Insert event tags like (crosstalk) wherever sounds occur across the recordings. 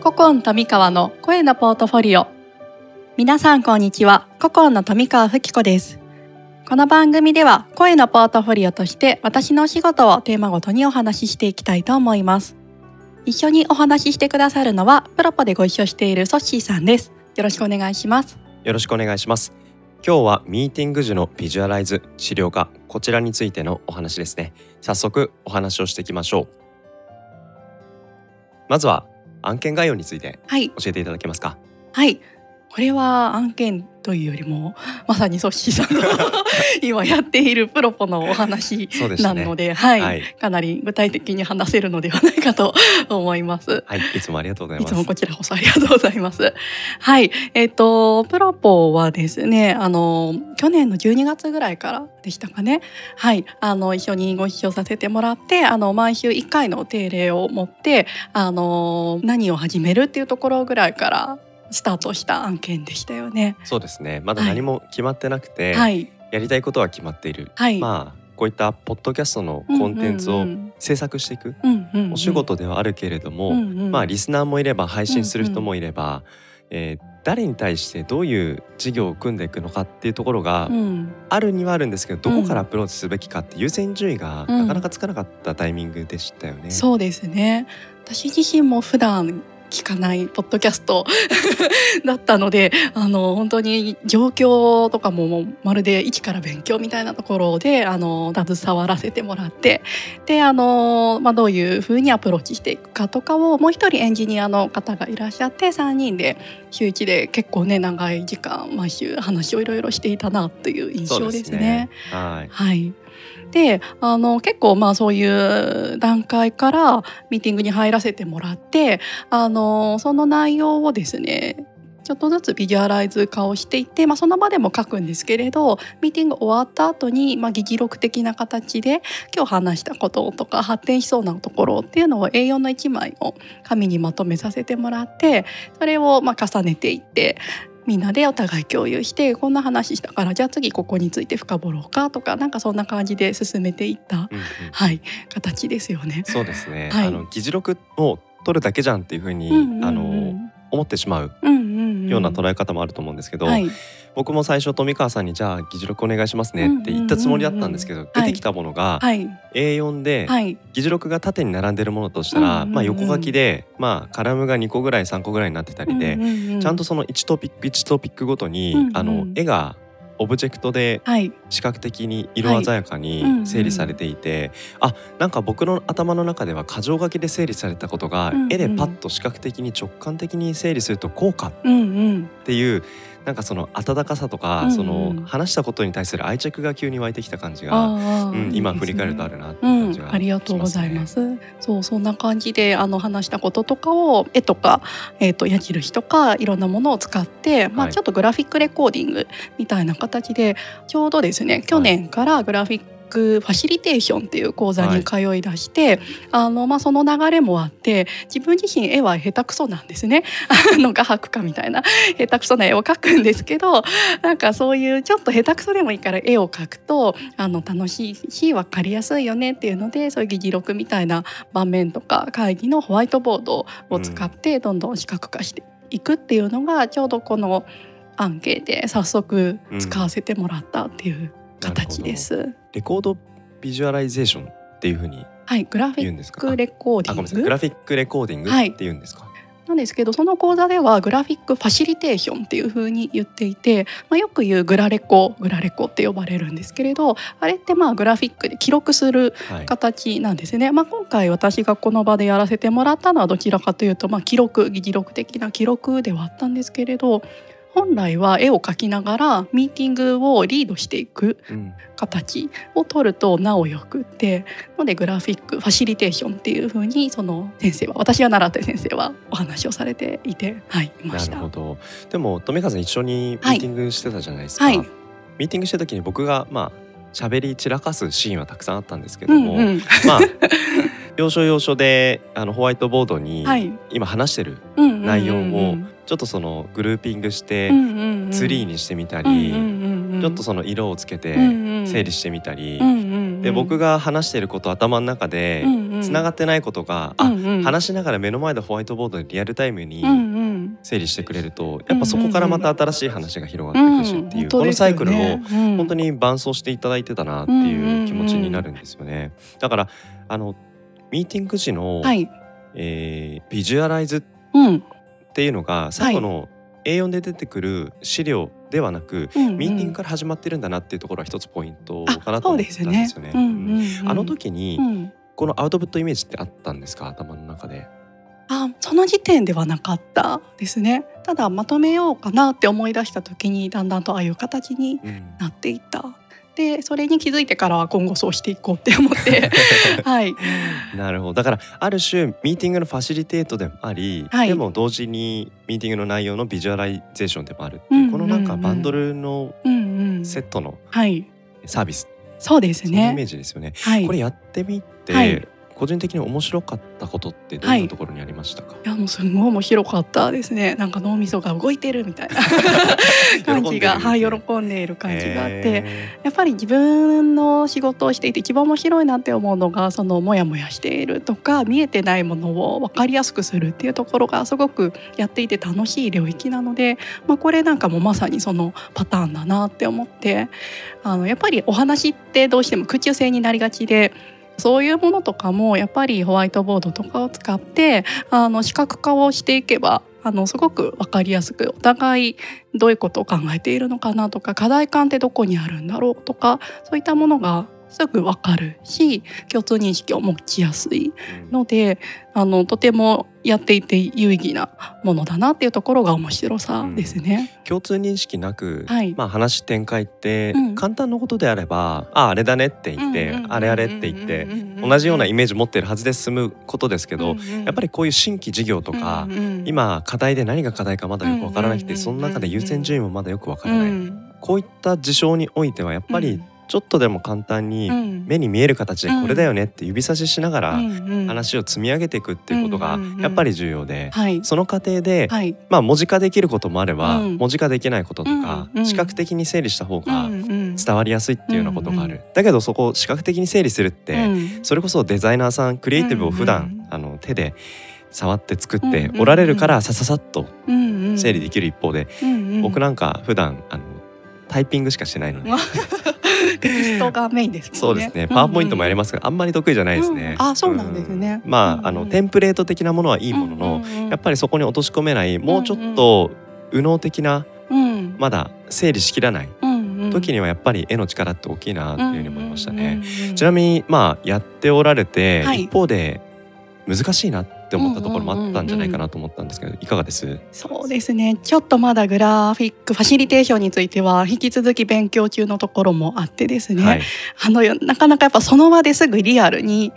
ココン富川の声のポートフォリオ。皆さんこんにちは。ココンの富川吹子です。この番組では声のポートフォリオとして私のお仕事をテーマごとにお話ししていきたいと思います。一緒にお話ししてくださるのはプロポでご一緒しているソッシーさんですよろしくお願いします。よろしくお願いします。今日はミーティング時のビジュアライズ資料化こちらについてのお話ですね。早速お話をしていきましょう。まずは案件概要についてはい。教えていただけますか？はいこれは案件というよりもまさにソッシーさんの (laughs) 今やっているプロポのお話なので、はい、はい。かなり具体的に話せるのではないかと (laughs) 思います。はい。いつもありがとうございます。いつもこちらこそありがとうございます。はい、えっ、とプロポはですね、あの去年の12月ぐらいからでしたかね。はい、あの一緒にご一緒させてもらって、あの毎週1回の定例を持って、あの何を始めるっていうところぐらいからスタートした案件でしたよね。そうですね。まだ何も決まってなくて、はい、やりたいことは決まっている、はい。まあこういったポッドキャストのコンテンツを制作していく、うんうんうん。お仕事ではあるけれども、うんうんまあリスナーもいれば配信する人もいれば、えー誰に対してどういう事業を組んでいくのかっていうところがうん。あるにはあるんですけど、どこからアプローチすべきかって優先順位がうん。なかなかつかなかったタイミングでしたよね。そうですね。私自身も普段聞かないポッドキャスト (laughs) だったのであの本当に状況とかもまるで一から勉強みたいなところであの携わらせてもらってであの、まあ、どういうふうにアプローチしていくかとかをもう一人エンジニアの方がいらっしゃって3人で週1で結構ね長い時間毎週話をいろいろしていたなという印象ですね。はい。はい。であの結構まあそういう段階からミーティングに入らせてもらってあのその内容をですねちょっとずつビジュアライズ化をしていって、まあ、その場でも書くんですけれどミーティング終わった後にまあ議事録的な形で今日話したこととか発展しそうなところっていうのを A4 の1枚を紙にまとめさせてもらってそれをま重ねていってみんなでお互い共有してこんな話したからじゃあ次ここについて深掘ろうかとかなんかそんな感じで進めていった、うんうんはい、形ですよね。そうですね。はいあの議事録を取るだけじゃんっていうふうに、うんうんうんあの思ってしまうような捉え方もあると思うんですけど、はい。僕も最初富川さんにじゃあ議事録お願いしますねって言ったつもりだったんですけど、ん出てきたものがはい。A4 ではい。議事録が縦に並んでるものとしたら、まあ横書きでまあカラムが2個ぐらい3個ぐらいになってたりで、ちゃんとその1トピック1トピックごとに、あの絵がオブジェクトではい。視覚的に色鮮やかはい。うんうんに整理されていて、あなんか僕の頭の中では箇条書きで整理されたことが、うんうん。絵でパッと視覚的に直感的に整理するとこうかっうんうん。ていうなんかその温かさとか、うんうんその話したことに対する愛着が急に湧いてきた感じが、あうん、ー今振り返るとあるなっていう感じがします、ねうん、ありがとうございま。す。そうそんな感じであの話したこととかを絵とかえっ、と矢印とかいろんなものを使って、まあはいちょっとグラフィックレコーディングみたいな形でちょうどですね去年からグラフィックファシリテーションっていう講座に通い出して、あのまあその流れもあって自分自身絵は下手くそなんですね。(laughs) あの画伯家みたいな下手くそな絵を描くんですけどなんかそういうちょっと下手くそでもいいから絵を描くとあの楽しいし分かりやすいよねっていうのでそういう議事録みたいな盤面とか会議のホワイトボードを使ってどんどん視覚化していくっていうのがちょうどこの案件で早速使わせてもらったっていう形です。レコードビジュアライゼーションっていうふうにはい、グラフィッ。クレコーデあ、ごめんなさい。ィンググラフィックレコーディングはいって言うんですか？なんですけどその講座ではグラフィックファシリテーションっていう風に言っていて、まあ、よく言うグラレコグラレコって呼ばれるんですけれどあれってまあグラフィックで記録するはい。形なんですね、まあ、今回私がこの場でやらせてもらったのはどちらかというと、まあ、記録議事録的な記録ではあったんですけれど本来は絵を描きながらミーティングをリードしていくうん。形を取るとなおよくってのでグラフィックファシリテーションっていう風にその先生は私が習った先生はお話をされていてはいいまなした。るほど。でも富川さん一緒にミーティングしてたじゃないですか。はいミーティングした時に僕がまあ喋り散らかすシーンはたくさんあったんですけども、うんうんまあ要所要所であのホワイトボードにはい今話してる内容をちょっとそのグルーピングしてツリーにしてみたり、ちょっとその色をつけて整理してみたり、で僕が話していること頭の中でつながっってないことが、あ話しながら目の前でホワイトボードでリアルタイムに整理してくれるとやっぱそこからまた新しい話が広がっていくしっていう、このサイクルを本当にに伴走していただいてたなっていう気持ちになるんですよね。だからあのミーティング時の、はい、えービジュアライズうんっていうのが最後の A4 で出てくる資料ではなく、うんうん。ミーティングから始まってるんだなっていうところは一つポイントあかなと思ったんですよね。うんうんうん。あの時にうん。このアウトプットイメージってあったんですか？頭の中で。あその時点ではなかったですね。ただまとめようかなって思い出した時にだんだんとああいう形にうん。なっていったでそれに気づいてからは今後そうしていこうって思って (laughs) はい。なるほど。だからある種ミーティングのファシリテートでもあり、はい。でも同時にミーティングの内容のビジュアライゼーションでもある。っていう、このなんかバンドルのセットのはい。サービス、そうですそのイメーねジですよね。はい。これやってみて、はい個人的に面白かったことってどんなところにありましたか、いやもうすごい面白かったですね。なんか脳みそが動いてるみたいな (laughs) 感じがはい喜んでいる感じがあって。へやっぱり自分の仕事をしていて一番面白いなって思うのがそのモヤモヤしているとか見えてないものを分かりやすくするっていうところがすごくやっていて楽しい領域なので、まあ、これなんかもまさにそのパターンだなって思ってあのやっぱりお話ってどうしても空中戦になりがちで。そういうものとかもやっぱりホワイトボードとかを使ってあの視覚化をしていけばあのすごく分かりやすくお互いどういうことを考えているのかなとか課題感ってどこにあるんだろうとかそういったものがすぐ分かるし共通認識を持ちやすいーのであのとてもやっていて有意義なものだなっていうところが面白さですね。共通認識なく、はい。まあ、話展開ってうん。簡単なことであれば「あああれだね」って言って「あれあれ」って言って同じようなイメージ持ってるはずで進むことですけど、やっぱりりこういう新規事業とか、今課題で何が課題かまだよくわからなくて、うんその中で優先順位もまだよくわからない、うんこういった事象においてはやっぱりちょっとでも簡単にうん。目に見える形でこれだよねって指差ししながらうん話を積み上げていくっていうことがやっぱり重要で、はい。その過程で、はい。まあ文字化できることもあれば、うん。文字化できないこととか、視覚的に整理した方が伝伝わりやすいっていうようなことがある、うんだけどそこを視覚的に整理するって、それこそデザイナーさんクリエイティブを普段、あの手で触って作っておられるからさささっと整理でききる一方で、る僕なんか普段あのタイピングしかしてないので、(laughs) テキストがメインですね。そうですね。パワーポイントもやりまますがあんまり得意じゃないですね、うん。あそうなんですね。うん。まあ,、あのテンプレート的なものはいいものの、やっぱりそこに落とし込めないもうちょっと右脳的なりまだ整理しきらない時にはやっぱり絵の力って大きいなっていうふうに思いましたね。ちなみにまあやっておられて、はい。一方で難しいなって思ったところもあったんじゃないかなと思ったんですけどいかがです？そうですね。ちょっとまだグラフィックファシリテーションについては引き続き勉強中のところもあってですね、はい、あのなかなかやっぱその場ですぐリアルに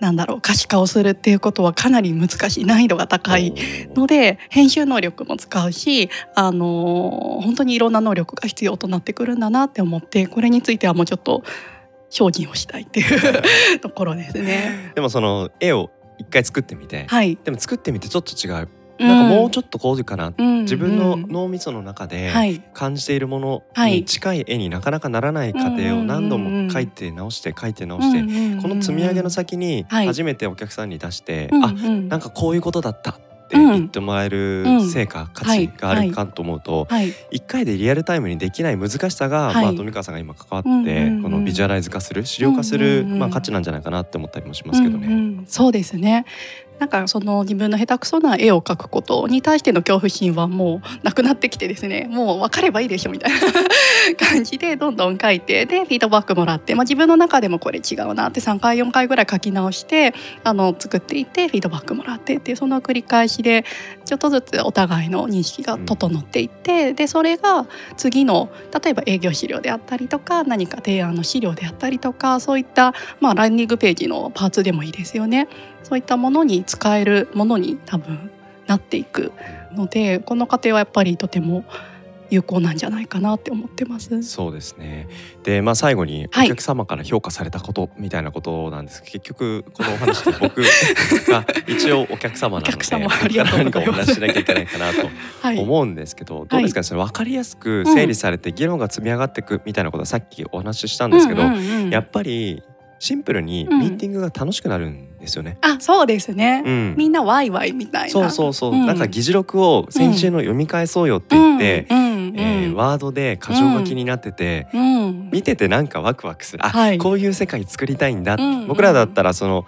なんだろう可視化をするっていうことはかなり難しい難易度が高いので編集能力も使うし、あの本当にいろんな能力が必要となってくるんだなって思ってこれについてはもうちょっと精進をしたいっていう (laughs) ところですね。でもその絵を一回作ってみて、はい、でも作ってみてちょっと違う、なんかもうちょっとこうかな、うん。自分のうん脳みその中ではい。感じているものはいに近い絵になかなかならない過程を何度も描いて直して描いて直して、この積み上げの先にはい。初めてお客さんに出して、うんあうん。なんかこういうことだったって言ってもらえるうん。成果、価値があるかと思うと、はい。一回でリアルタイムにできない難しさが、はい。まあ、富川さんが今関わって、うんうんうんこのビジュアライズ化する資料化する、うんうんうんまあ、価値なんじゃないかなって思ったりもしますけどね。うんうん。そうですねなんかその自分の下手くそな絵を描くことに対しての恐怖心はもうなくなってきてですね。もう分かればいいでしょみたいな感じでどんどん描いてでフィードバックもらって、まあ、自分の中でもこれ違うなって3回4回ぐらい描き直してあの作っていってフィードバックもらってっていうその繰り返しでちょっとずつお互いの認識が整っていって、でそれが次の例えば営業資料であったりとか何か提案の資料であったりとかそういった、まあ、ランニングページのパーツでもいいですよね。そういったものに使えるものに多分なっていくのでこの過程はやっぱりとても有効なんじゃないかなって思ってます。そうですね。で、まあ、最後におはい。客様から評価されたことみたいなことなんですけど、結局このお話で僕が (laughs) 一応お客様なので何かお話ししなきゃいけないかなとはい、思うんですけど、どうですかね？それ分かりやすく整理されて議論が積み上がっていくみたいなことはさっきお話ししたんですけど、やっぱりシンプルにうん。ミーティングが楽しくなるんですよね。あそうですね、うん。みんなワイワイみたいな。そうそうそう、うん。なんか議事録を先週の読み返そうよって言って、うん。うん。えーワードで箇条書きになってて、うん。見ててなんかワクワクする。あ、はい。こういう世界作りたいんだ、うん。僕らだったらその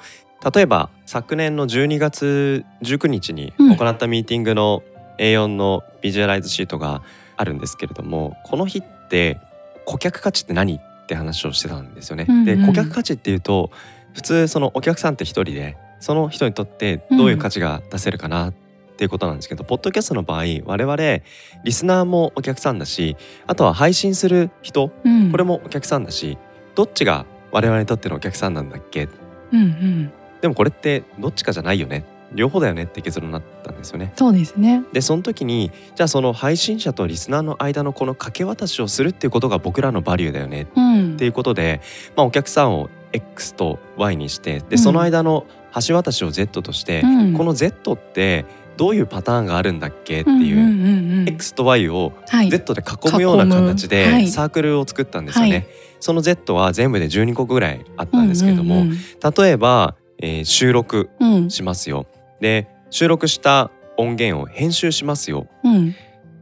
例えば昨年の12月19日にうん。行ったミーティングの A4 のビジュアライズシートがあるんですけれどもこの日って顧客価値って何？って話をしてたんですよね。うんうん。で顧客価値っていうと普通そのお客さんって一人でその人にとってどういう価値が出せるかなっていうことなんですけど、ポッドキャストの場合我々リスナーもお客さんだしあとは配信する人うん。これもお客さんだしどっちが我々にとってのお客さんなんだっけ？うんうん。でもこれってどっちかじゃないよね両方だよねって結論になったんですよね。そうですね。でその時にじゃあその配信者とリスナーの間のこの掛け渡しをするっていうことが僕らのバリューだよねうん。っていうことで、まあ、お客さんを X と Y にしてうん。でその間の橋渡しを Z として、うん。この Z ってどういうパターンがあるんだっけっていう、うんうんうんうん X と Y をはい。Z で囲むような形でサークルを作ったんですよね。はい。その Z は全部で12個ぐらいあったんですけれども、うんうん。例えば、えー収録うん。しますよ。で収録した音源を編集しますよ。うん。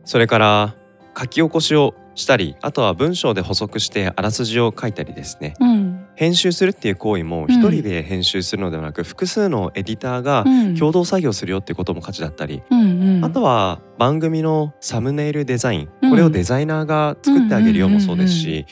それから書き起こしをしたりあとは文章で補足してあらすじを書いたりですね。うん。編集するっていう行為もうん。一人で編集するのではなく、複数のエディターがうん。共同作業するよってことも価値だったり、うんうん。あとは番組のサムネイルデザインうん。これをデザイナーが作ってあげるよもそうですうんうんし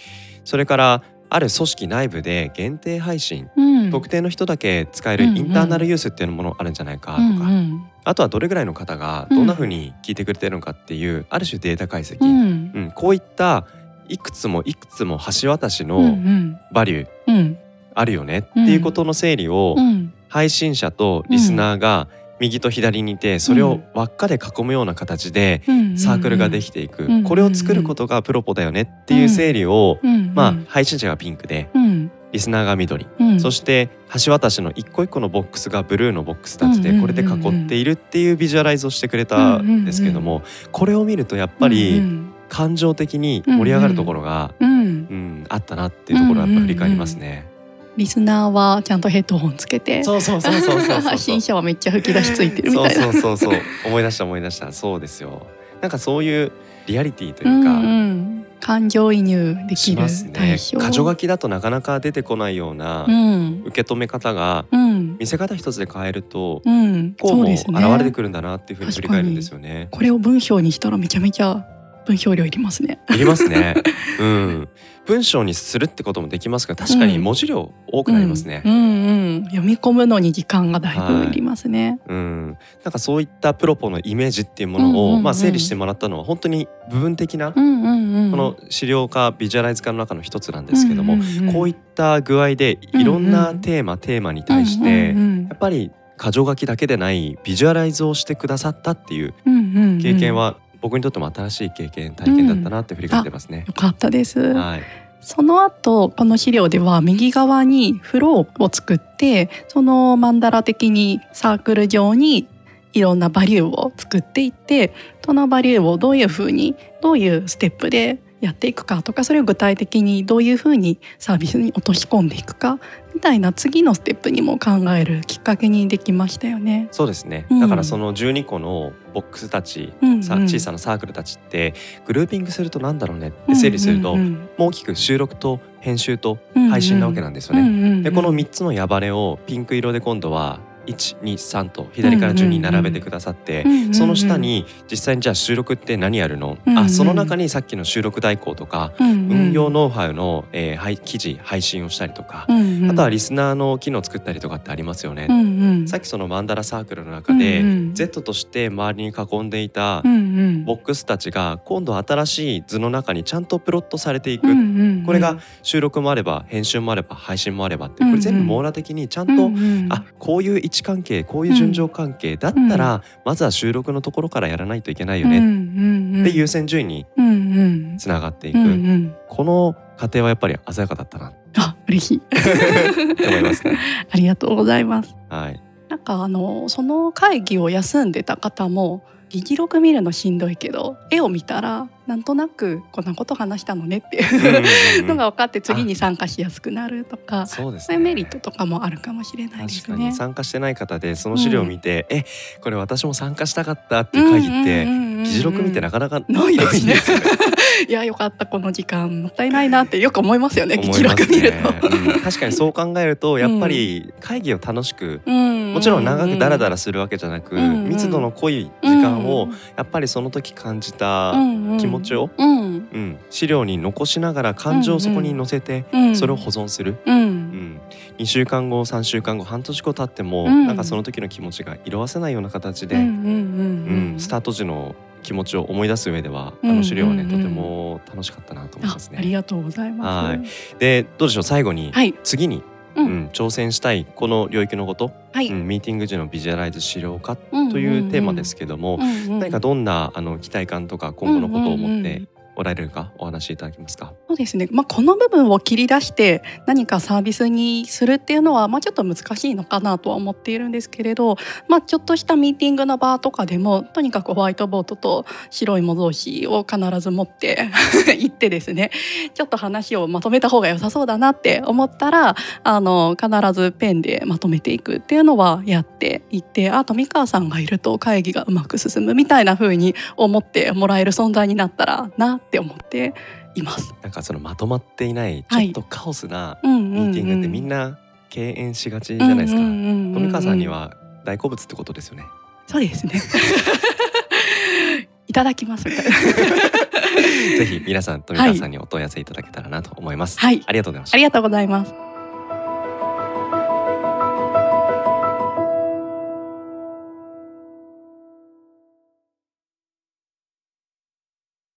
それからある組織内部で限定配信うん。特定の人だけ使えるインターナルユースっていうものあるんじゃないかとか、うんあとはどれぐらいの方がどんな風に聞いてくれてるのかっていうある種データ解析、うん。うん。こういったいくつもいくつも橋渡しうんのうん。バリューうん。あるよねっていうことの整理をうん。配信者とリスナーが右と左にいてそれを輪っかで囲むような形でうんサークルができていく、うんこれを作ることがプロポだよねっていう整理を、うんまあ配信者がピンクでうん。リスナーが緑、うん。そして橋渡しの一個一個のボックスがブルーのボックスたちでうんこれで囲っているっていうビジュアライズをしてくれたんですけどもこれを見るとやっぱうりん。感情的に盛り上がるところが、うんうん、あったなっていうところはやっぱ振り返りますね。リスナーはちゃんとヘッドホンつけてそうそうそうそうそうそう配信者はめっちゃ吹き出しついてるみたいな。そうそうそうそう。思い出した思い出した。そうですよ。なんかそういうリアリティとういうんか、うん。感情移入できしるますね。対象。箇条書きだとなかなか出てこないようなうん。受け止め方がうん。見せ方一つで変えるとうん。こうも現れてくるんだなっていうふうに振り返るんですよね。これを文章にしたらめちゃめちゃ文章量いりますね。いりますね。(laughs) うん。文章にするってこともできますが確かに文字量多くなりますね。うん。うん。うん読み込むのに時間がだいぶいりますね、うん、なんかそういったプロポのイメージっていうものを、うんうんうんまあ、整理してもらったのは本当に部分的な、うんうんうん。この資料化ビジュアライズ化の中の一つなんですけども、うんうんうん。こういった具合でいろんなテーマ、テーマに対して、うんうん。やっぱり箇条書きだけでないビジュアライズをしてくださったっていううんうんうん。経験は僕にとっても新しい経験体験だったなって振り返ってますね。よかったです、はい、その後この資料では右側にフローを作ってそのマンダラ的にサークル上にいろんなバリューを作っていってそのバリューをどういうふうにどういうステップでやっていくかとかそれを具体的にどういうふうにサービスに落とし込んでいくかみたいな次のステップにも考えるきっかけにできましたよね。そうですね、うんだからその12個のボックスたち、うんうん。さ小さなサークルたちってグルーピングするとなんだろうねって整理すると、もう大きく収録と編集とうん配信なわけなんですよね。うんうんうんでこの3つの矢バレをピンク色で今度は123と左から順に並べてくださって、その下に実際にじゃあ収録って何やるの、うんうんあその中にさっきの収録代行とか、うんうん。運用ノウハウの、えーはい記事配信をしたりとか、うんうん。あとはリスナーの機能作ったりとかってありますよね。うんうん。さっきそのマンダラサークルの中で、うんうん Z として周りに囲んでいたボックスたちが今度新しい図の中にちゃんとプロットされていく、これが収録もあれば編集もあれば配信もあればってこれ全部網羅的にちゃんと、うんうんあこういう位置関係こういう順序関係だったら、まずは収録のところからやらないといけないよね、で優先順位につながっていく、この過程はやっぱり鮮やかだったなっあ嬉しい。て (laughs) 思いますね。(laughs) ありがとうございます。はい、なんかあのその会議を休んでた方も議事録見るのしんどいけど絵を見たらなんとなくこんなこと話したのねっていうのが分かって次に参加しやすくなるとかそうです、ね、メリットとかもあるかもしれないですね。参加してない方でその資料を見て、うん、えこれ私も参加したかったっていう会議って議事録見てなかなかないですね。(laughs) いやよかった。この時間もったいないなってよく思いますよね議事録見ると、うん、確かにそう考えると (laughs) やっぱり会議を楽しく、うん、もちろん長くダラダラするわけじゃなく、うん、密度の濃い時間をやっぱりその時感じた気持ちを、うん。資料に残しながら感情をそこに載せてそれを保存する、うん。2週間後3週間後半年後経っても、なんかその時の気持ちが色あせないような形で、うんスタート時の気持ちを思い出す上では、あの資料はね、とても楽しかったなと思いますね。ありがとうございます。はい。でどうでしょう？最後に、はい、次にうん、挑戦したいこの領域のこと、はい、うん、ミーティング時のビジュアライズ資料化というテーマですけども、何かどんなあの期待感とか今後のことを思っておられるか？お話しいただけますか？そうですね、まあ、この部分を切り出して何かサービスにするっていうのは、まあ、ちょっと難しいのかなとは思っているんですけれど、まあ、ちょっとしたミーティングの場とかでもとにかくホワイトボードと白い模造紙を必ず持って (laughs) 行ってですねちょっと話をまとめた方が良さそうだなって思ったらあの必ずペンでまとめていくっていうのはやっていってあ富川さんがいると会議がうまく進むみたいな風に思ってもらえる存在になったらなって思っています。なんかそのまとまっていないちょっとカオスなミーティングってみんな敬遠しがちじゃないですか。富川さんには大好物ってことですよね。そうですね。(laughs) いただきます (laughs) ぜひ皆さん富川さんにお問い合わせいただけたらなと思います。はい、ありがとうございました。ありがとうございます。